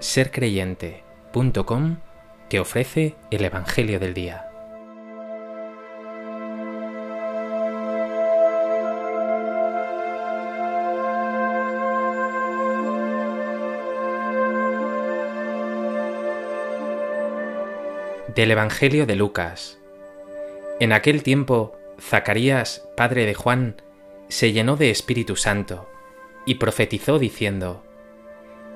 sercreyente.com te ofrece el Evangelio del Día. Del Evangelio de Lucas. En aquel tiempo, Zacarías, padre de Juan, se llenó de Espíritu Santo y profetizó diciendo,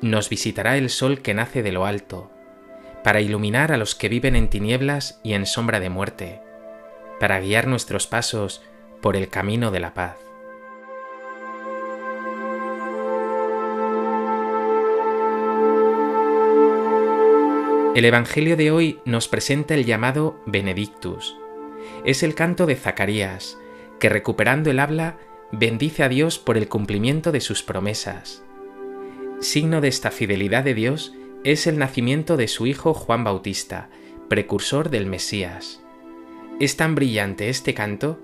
nos visitará el sol que nace de lo alto, para iluminar a los que viven en tinieblas y en sombra de muerte, para guiar nuestros pasos por el camino de la paz. El Evangelio de hoy nos presenta el llamado Benedictus. Es el canto de Zacarías, que recuperando el habla bendice a Dios por el cumplimiento de sus promesas Signo de esta fidelidad de Dios es el nacimiento de su hijo Juan Bautista, precursor del Mesías. Es tan brillante este canto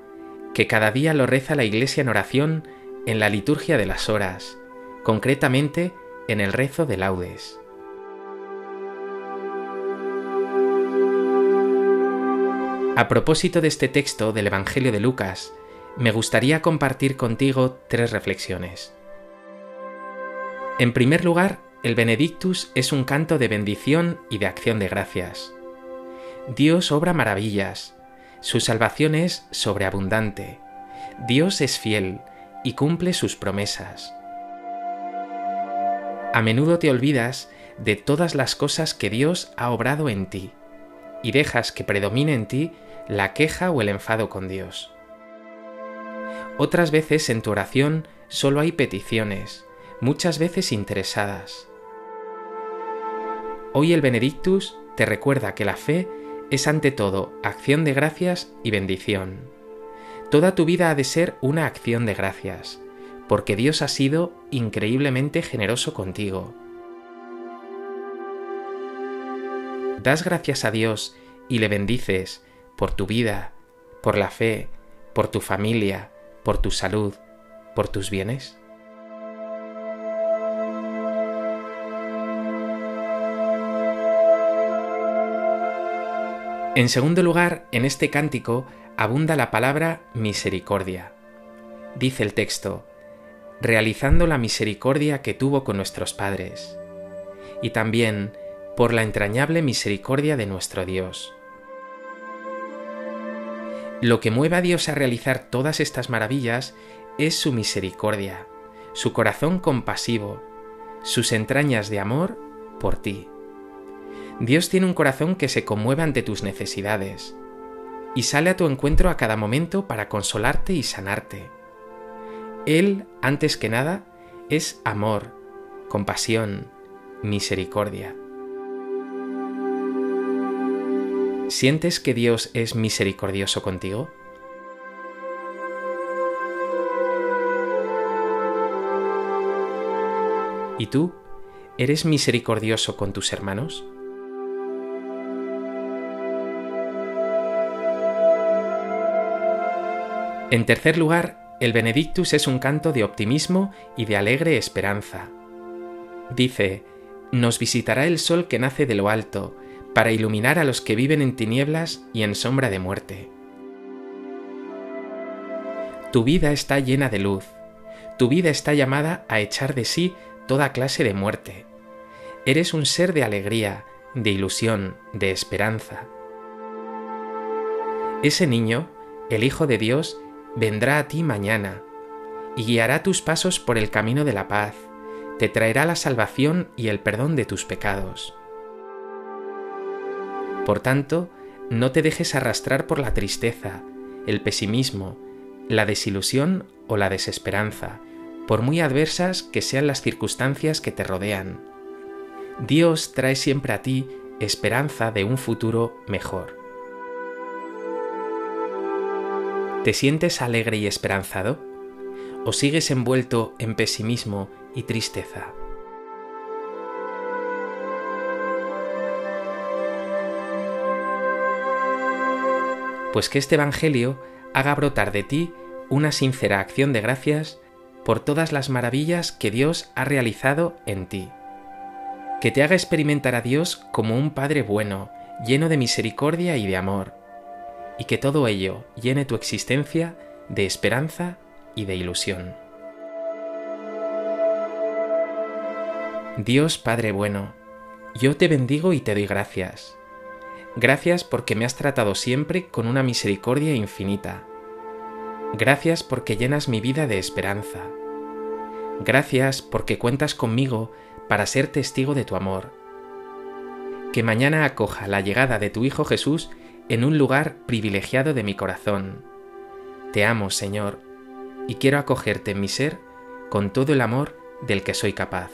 que cada día lo reza la Iglesia en oración en la liturgia de las horas, concretamente en el rezo de laudes. A propósito de este texto del Evangelio de Lucas, me gustaría compartir contigo tres reflexiones. En primer lugar, el Benedictus es un canto de bendición y de acción de gracias. Dios obra maravillas, su salvación es sobreabundante, Dios es fiel y cumple sus promesas. A menudo te olvidas de todas las cosas que Dios ha obrado en ti y dejas que predomine en ti la queja o el enfado con Dios. Otras veces en tu oración solo hay peticiones, muchas veces interesadas. Hoy el Benedictus te recuerda que la fe es ante todo acción de gracias y bendición. Toda tu vida ha de ser una acción de gracias, porque Dios ha sido increíblemente generoso contigo. Das gracias a Dios y le bendices por tu vida, por la fe, por tu familia, por tu salud, por tus bienes. En segundo lugar, en este cántico abunda la palabra misericordia. Dice el texto, realizando la misericordia que tuvo con nuestros padres, y también por la entrañable misericordia de nuestro Dios. Lo que mueve a Dios a realizar todas estas maravillas es su misericordia, su corazón compasivo, sus entrañas de amor por ti. Dios tiene un corazón que se conmueve ante tus necesidades y sale a tu encuentro a cada momento para consolarte y sanarte. Él, antes que nada, es amor, compasión, misericordia. ¿Sientes que Dios es misericordioso contigo? ¿Y tú? ¿Eres misericordioso con tus hermanos? En tercer lugar, el Benedictus es un canto de optimismo y de alegre esperanza. Dice, Nos visitará el sol que nace de lo alto, para iluminar a los que viven en tinieblas y en sombra de muerte. Tu vida está llena de luz, tu vida está llamada a echar de sí toda clase de muerte. Eres un ser de alegría, de ilusión, de esperanza. Ese niño, el Hijo de Dios, vendrá a ti mañana y guiará tus pasos por el camino de la paz, te traerá la salvación y el perdón de tus pecados. Por tanto, no te dejes arrastrar por la tristeza, el pesimismo, la desilusión o la desesperanza, por muy adversas que sean las circunstancias que te rodean. Dios trae siempre a ti esperanza de un futuro mejor. ¿Te sientes alegre y esperanzado? ¿O sigues envuelto en pesimismo y tristeza? Pues que este Evangelio haga brotar de ti una sincera acción de gracias por todas las maravillas que Dios ha realizado en ti. Que te haga experimentar a Dios como un Padre bueno, lleno de misericordia y de amor, y que todo ello llene tu existencia de esperanza y de ilusión. Dios Padre bueno, yo te bendigo y te doy gracias. Gracias porque me has tratado siempre con una misericordia infinita Gracias porque llenas mi vida de esperanza. Gracias porque cuentas conmigo para ser testigo de tu amor. Que mañana acoja la llegada de tu Hijo Jesús en un lugar privilegiado de mi corazón. Te amo, Señor, y quiero acogerte en mi ser con todo el amor del que soy capaz.